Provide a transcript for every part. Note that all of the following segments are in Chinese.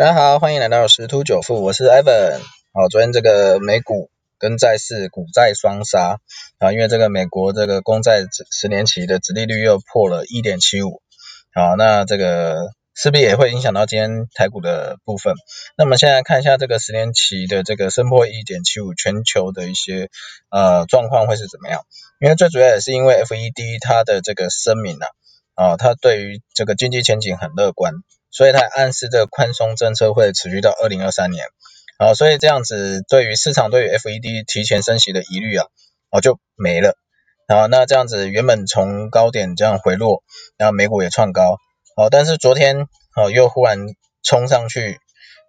大家好，欢迎来到十突九富，我是 Evan。好，昨天这个美股跟债市股债双杀啊，因为这个美国这个公债十年期的殖利率又破了一点七五，好，那这个势必也会影响到今天台股的部分。那么现在看一下这个十年期的这个升破一点七五，全球的一些呃状况会是怎么样？因为最主要也是因为 FED 它的这个声明啊，啊，它对于这个经济前景很乐观。所以它暗示这个宽松政策会持续到二零二三年，啊，所以这样子对于市场对于 FED 提前升息的疑虑啊，啊就没了，啊，那这样子原本从高点这样回落，然后美股也创高，好，但是昨天啊又忽然冲上去，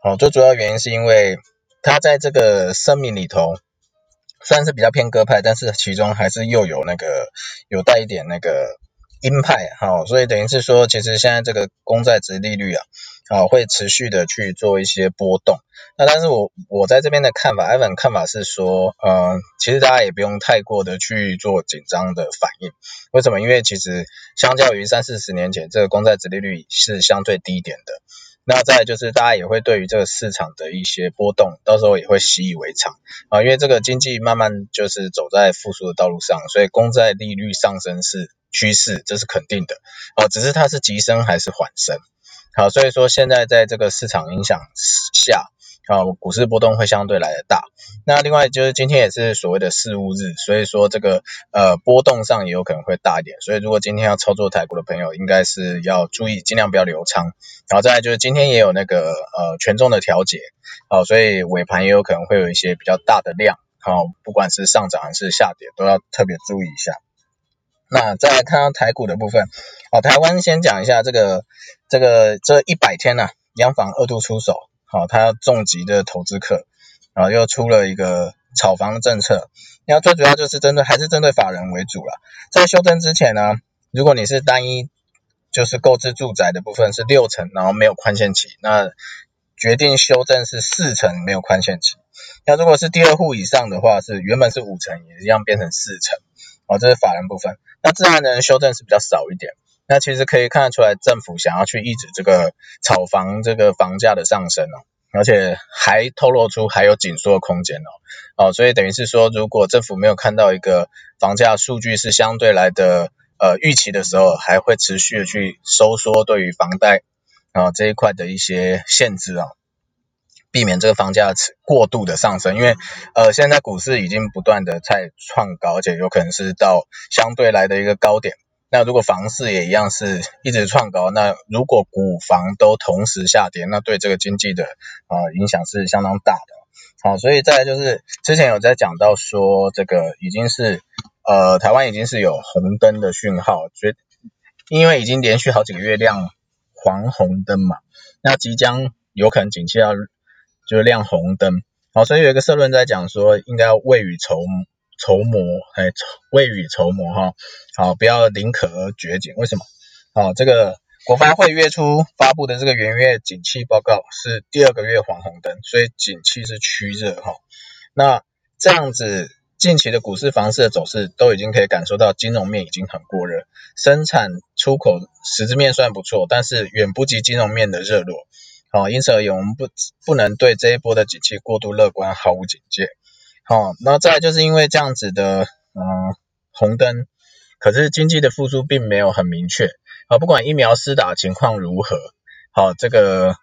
好，最主要原因是因为它在这个声明里头，虽然是比较偏鸽派，但是其中还是又有那个有带一点那个。鹰派，好，所以等于是说，其实现在这个公债值利率啊，啊，会持续的去做一些波动。那但是我我在这边的看法艾文看法是说，呃，其实大家也不用太过的去做紧张的反应。为什么？因为其实相较于三四十年前，这个公债值利率是相对低一点的。那再就是大家也会对于这个市场的一些波动，到时候也会习以为常啊，因为这个经济慢慢就是走在复苏的道路上，所以公债利率上升是。趋势这是肯定的，啊，只是它是急升还是缓升，好，所以说现在在这个市场影响下，啊，股市波动会相对来的大。那另外就是今天也是所谓的事务日，所以说这个呃波动上也有可能会大一点。所以如果今天要操作台股的朋友，应该是要注意尽量不要留仓。然后再来就是今天也有那个呃权重的调节，好，所以尾盘也有可能会有一些比较大的量，好，不管是上涨还是下跌，都要特别注意一下。那再来看到台股的部分，好，台湾先讲一下这个这个这一百天呢，央行二度出手，好，它重疾的投资客，然后又出了一个炒房政策，那最主要就是针对还是针对法人为主了。在修正之前呢，如果你是单一就是购置住宅的部分是六成，然后没有宽限期，那决定修正是四成没有宽限期。那如果是第二户以上的话，是原本是五成，也一样变成四成。哦，这是法人部分。那自然人修正是比较少一点。那其实可以看得出来，政府想要去抑制这个炒房这个房价的上升哦，而且还透露出还有紧缩空间哦。哦，所以等于是说，如果政府没有看到一个房价数据是相对来的呃预期的时候，还会持续的去收缩对于房贷啊这一块的一些限制啊。避免这个房价过度的上升，因为呃现在股市已经不断的在创高，而且有可能是到相对来的一个高点。那如果房市也一样是一直创高，那如果股房都同时下跌，那对这个经济的啊影响是相当大的。好，所以再就是之前有在讲到说这个已经是呃台湾已经是有红灯的讯号，所以因为已经连续好几个月亮黄红灯嘛，那即将有可能景气要。就是亮红灯，好，所以有一个社论在讲说，应该要未雨绸绸缪，哎，未雨绸缪哈，好，不要宁可而绝景。为什么？好，这个国发会月初发布的这个元月景气报告是第二个月黄红灯，所以景气是趋热哈。那这样子，近期的股市、房市的走势都已经可以感受到，金融面已经很过热，生产出口实质面算不错，但是远不及金融面的热络。好，因此而言，我们不不能对这一波的景气过度乐观，毫无警戒。哦，那再就是因为这样子的，嗯，红灯，可是经济的复苏并没有很明确。啊，不管疫苗施打情况如何，好，这个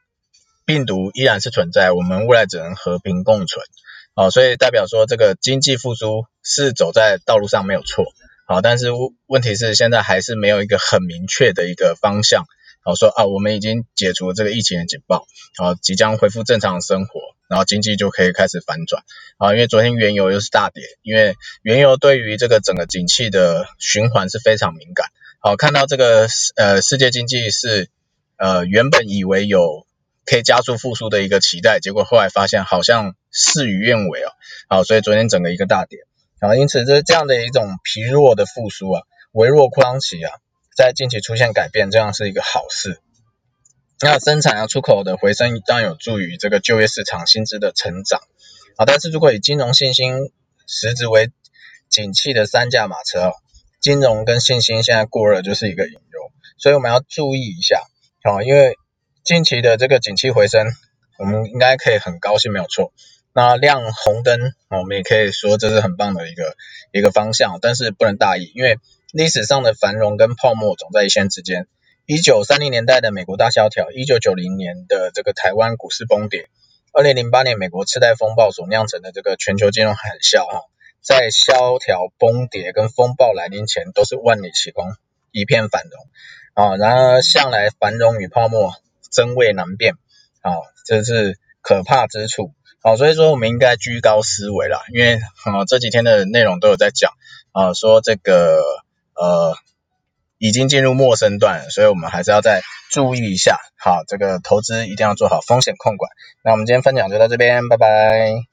病毒依然是存在，我们未来只能和平共存。好，所以代表说这个经济复苏是走在道路上没有错。好，但是问题是现在还是没有一个很明确的一个方向。好说啊，我们已经解除这个疫情的警报，然后即将恢复正常生活，然后经济就可以开始反转啊。因为昨天原油又是大跌，因为原油对于这个整个景气的循环是非常敏感。好，看到这个世呃世界经济是呃原本以为有可以加速复苏的一个期待，结果后来发现好像事与愿违哦。好，所以昨天整个一个大跌啊，因此这这样的一种疲弱的复苏啊，微弱扩张期啊。在近期出现改变，这样是一个好事。那生产啊出口的回升当然有助于这个就业市场薪资的成长啊。但是如果以金融信心实质为景气的三驾马车，金融跟信心现在过热就是一个隐忧，所以我们要注意一下啊。因为近期的这个景气回升我们应该可以很高兴没有错。那亮红灯，我们也可以说这是很棒的一个一个方向，但是不能大意，因为历史上的繁荣跟泡沫总在一线之间。一九三零年代的美国大萧条，一九九零年的这个台湾股市崩跌，二零零八年美国次贷风暴所酿成的这个全球金融海啸，哈，在萧条崩跌跟风暴来临前，都是万里晴空，一片繁荣啊。然而向来繁荣与泡沫真伪难辨啊，这是可怕之处。好，所以说我们应该居高思维啦，因为啊这几天的内容都有在讲啊，说这个呃已经进入陌生段，所以我们还是要再注意一下。好，这个投资一定要做好风险控管。那我们今天分享就到这边，拜拜。